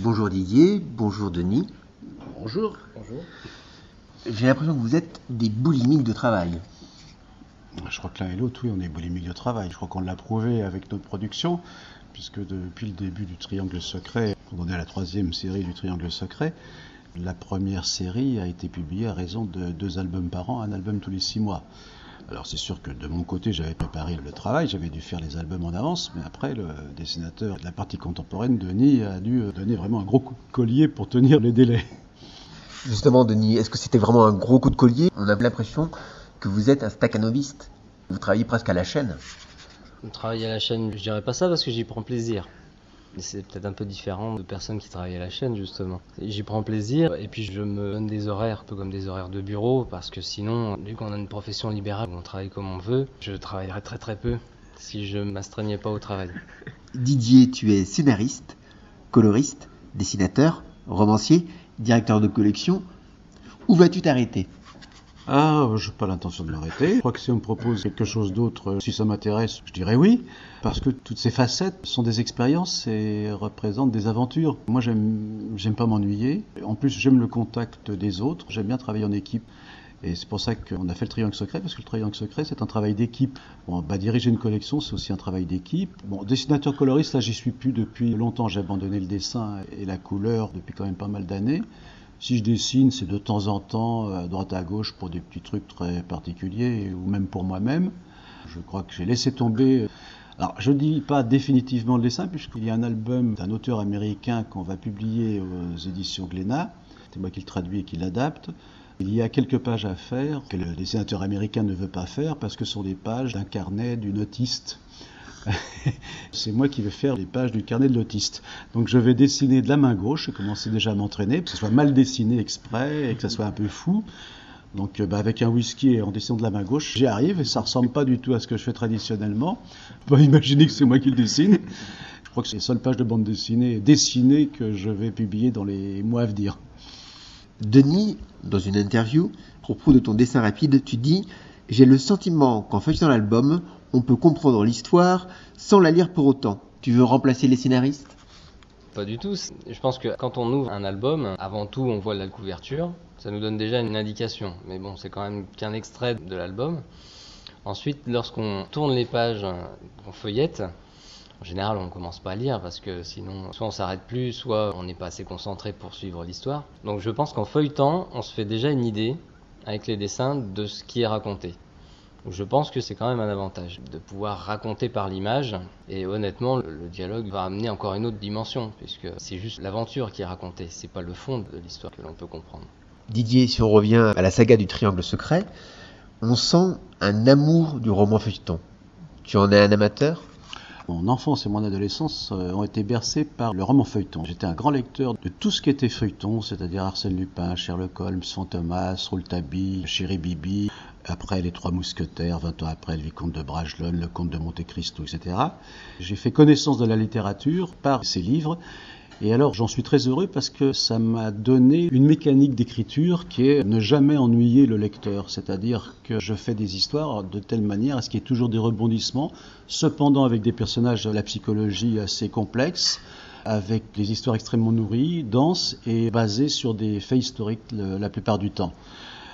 Bonjour Didier, bonjour Denis. Bonjour. Bonjour. J'ai l'impression que vous êtes des boulimiques de travail. Je crois que l'un et l'autre, oui, on est boulimiques de travail. Je crois qu'on l'a prouvé avec notre production, puisque depuis le début du Triangle Secret, on est à la troisième série du Triangle Secret, la première série a été publiée à raison de deux albums par an, un album tous les six mois. Alors c'est sûr que de mon côté, j'avais préparé le travail, j'avais dû faire les albums en avance, mais après, le dessinateur de la partie contemporaine, Denis, a dû donner vraiment un gros coup de collier pour tenir les délais. Justement, Denis, est-ce que c'était vraiment un gros coup de collier? On a l'impression que vous êtes un staccanoviste. Vous travaillez presque à la chaîne. Travailler à la chaîne, je dirais pas ça parce que j'y prends plaisir. C'est peut-être un peu différent de personnes qui travaillent à la chaîne, justement. J'y prends plaisir et puis je me donne des horaires, un peu comme des horaires de bureau, parce que sinon, vu qu'on a une profession libérale on travaille comme on veut, je travaillerais très très peu si je m'astreignais pas au travail. Didier, tu es scénariste, coloriste, dessinateur, romancier, directeur de collection. Où vas-tu t'arrêter? Ah, je n'ai pas l'intention de m'arrêter. Je crois que si on me propose quelque chose d'autre, si ça m'intéresse, je dirais oui, parce que toutes ces facettes sont des expériences et représentent des aventures. Moi, j'aime, j'aime pas m'ennuyer. En plus, j'aime le contact des autres. J'aime bien travailler en équipe. Et c'est pour ça qu'on a fait le triangle secret, parce que le triangle secret, c'est un travail d'équipe. Bon, bah, diriger une collection, c'est aussi un travail d'équipe. Bon, dessinateur coloriste, là, j'y suis plus depuis longtemps. J'ai abandonné le dessin et la couleur depuis quand même pas mal d'années. Si je dessine, c'est de temps en temps, à droite à gauche, pour des petits trucs très particuliers, ou même pour moi-même. Je crois que j'ai laissé tomber. Alors, je ne dis pas définitivement le dessin, puisqu'il y a un album d'un auteur américain qu'on va publier aux éditions Glénat. C'est moi qui le traduis et qui l'adapte. Il y a quelques pages à faire que le dessinateur américain ne veut pas faire parce que ce sont des pages d'un carnet d'une autiste. C'est moi qui vais faire les pages du carnet de l'autiste. Donc je vais dessiner de la main gauche, et commencer déjà à m'entraîner, que ce soit mal dessiné exprès et que ça soit un peu fou. Donc euh, bah, avec un whisky et en dessinant de la main gauche, j'y arrive et ça ressemble pas du tout à ce que je fais traditionnellement. On peut imaginer que c'est moi qui le dessine. Je crois que c'est les seules pages de bande dessinée dessinées que je vais publier dans les mois à venir. Denis, dans une interview, à propos de ton dessin rapide, tu dis J'ai le sentiment qu'en feuilletant l'album, on peut comprendre l'histoire sans la lire pour autant. Tu veux remplacer les scénaristes? Pas du tout. Je pense que quand on ouvre un album, avant tout, on voit la couverture. Ça nous donne déjà une indication. Mais bon, c'est quand même qu'un extrait de l'album. Ensuite, lorsqu'on tourne les pages, on feuillette. En général, on ne commence pas à lire parce que sinon, soit on s'arrête plus, soit on n'est pas assez concentré pour suivre l'histoire. Donc je pense qu'en feuilletant, on se fait déjà une idée avec les dessins de ce qui est raconté. Je pense que c'est quand même un avantage de pouvoir raconter par l'image et honnêtement le dialogue va amener encore une autre dimension puisque c'est juste l'aventure qui est racontée, c'est pas le fond de l'histoire que l'on peut comprendre. Didier, si on revient à la saga du triangle secret, on sent un amour du roman feuilleton. Tu en es un amateur? Mon enfance et mon adolescence euh, ont été bercés par le roman feuilleton. J'étais un grand lecteur de tout ce qui était feuilleton, c'est-à-dire Arsène Lupin, Sherlock Holmes, Fantomas, Rouletabille, Chéri Bibi, après Les Trois Mousquetaires, 20 ans après Le Vicomte de Bragelonne, Le Comte de Monte Cristo, etc. J'ai fait connaissance de la littérature par ces livres et alors j'en suis très heureux parce que ça m'a donné une mécanique d'écriture qui est ne jamais ennuyer le lecteur. C'est-à-dire que je fais des histoires de telle manière à ce qu'il y ait toujours des rebondissements, cependant avec des personnages de la psychologie assez complexes, avec des histoires extrêmement nourries, denses et basées sur des faits historiques la plupart du temps.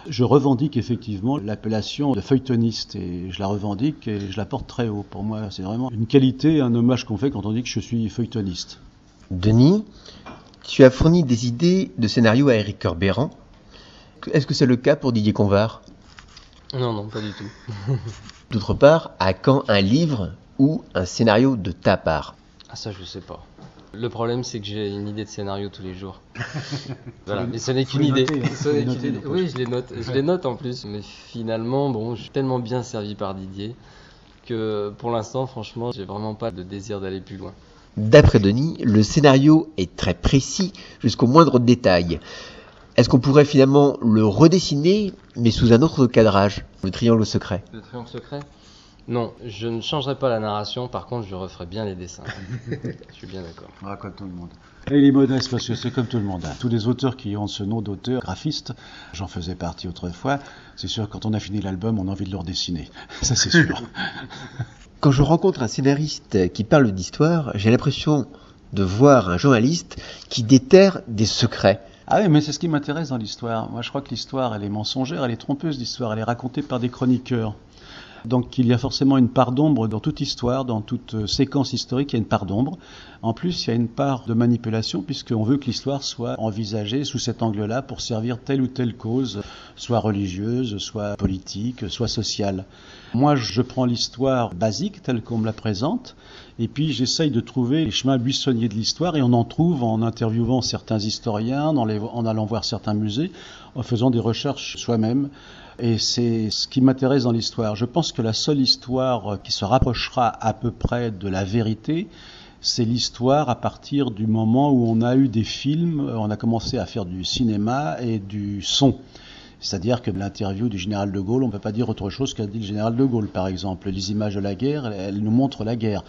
Je revendique effectivement l'appellation de feuilletoniste et je la revendique et je la porte très haut. Pour moi, c'est vraiment une qualité, un hommage qu'on fait quand on dit que je suis feuilletoniste. Denis, tu as fourni des idées de scénario à Eric Corbéran. Est-ce que c'est le cas pour Didier Convard Non, non, pas du tout. D'autre part, à quand un livre ou un scénario de ta part? Ah ça, je sais pas. Le problème, c'est que j'ai une idée de scénario tous les jours. voilà, mais ce n'est qu'une idée. Hein. Oui, je les note. Je les note en plus. Mais finalement, bon, je suis tellement bien servi par Didier que pour l'instant, franchement, j'ai vraiment pas de désir d'aller plus loin. D'après Denis, le scénario est très précis jusqu'au moindre détail. Est-ce qu'on pourrait finalement le redessiner, mais sous un autre cadrage, le triangle secret Le triangle secret? Non, je ne changerai pas la narration, par contre je referai bien les dessins. je suis bien d'accord. Ah, comme tout le monde. Et il est modeste parce que c'est comme tout le monde. Hein. Tous les auteurs qui ont ce nom d'auteur, graphiste, j'en faisais partie autrefois, c'est sûr quand on a fini l'album, on a envie de le redessiner. Ça c'est sûr. Quand je rencontre un scénariste qui parle d'histoire, j'ai l'impression de voir un journaliste qui déterre des secrets. Ah oui, mais c'est ce qui m'intéresse dans l'histoire. Moi, je crois que l'histoire, elle est mensongère, elle est trompeuse, l'histoire. Elle est racontée par des chroniqueurs. Donc il y a forcément une part d'ombre dans toute histoire, dans toute euh, séquence historique, il y a une part d'ombre. En plus, il y a une part de manipulation puisqu'on veut que l'histoire soit envisagée sous cet angle-là pour servir telle ou telle cause, soit religieuse, soit politique, soit sociale. Moi, je prends l'histoire basique telle qu'on me la présente, et puis j'essaye de trouver les chemins buissonniers de l'histoire, et on en trouve en interviewant certains historiens, en, allant voir certains musées, en faisant des recherches soi-même. Et c'est ce qui m'intéresse dans l'histoire. Je pense que la seule histoire qui se rapprochera à peu près de la vérité, c'est l'histoire à partir du moment où on a eu des films, on a commencé à faire du cinéma et du son. C'est-à-dire que l'interview du général de Gaulle, on ne peut pas dire autre chose qu'a dit le général de Gaulle, par exemple. Les images de la guerre, elles nous montrent la guerre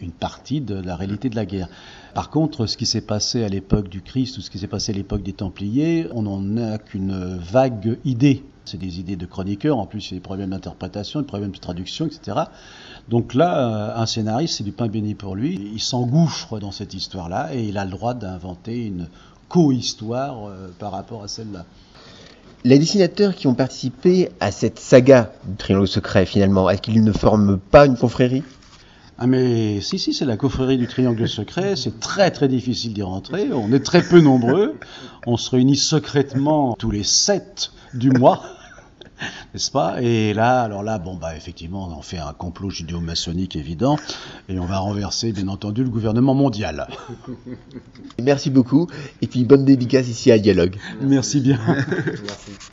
une partie de la réalité de la guerre. Par contre, ce qui s'est passé à l'époque du Christ ou ce qui s'est passé à l'époque des Templiers, on n'en a qu'une vague idée. C'est des idées de chroniqueurs, en plus il y a des problèmes d'interprétation, des problèmes de traduction, etc. Donc là, un scénariste, c'est du pain béni pour lui. Il s'engouffre dans cette histoire-là et il a le droit d'inventer une co-histoire euh, par rapport à celle-là. Les dessinateurs qui ont participé à cette saga du Triangle secret, finalement, est-ce qu'ils ne forment pas une confrérie? Ah mais si, si, c'est la confrérie du Triangle secret, c'est très très difficile d'y rentrer, on est très peu nombreux, on se réunit secrètement tous les sept du mois, n'est-ce pas? Et là, alors là, bon bah effectivement, on fait un complot judéo-maçonnique évident, et on va renverser bien entendu le gouvernement mondial. Merci beaucoup, et puis bonne dédicace ici à Dialogue. Merci bien. Merci.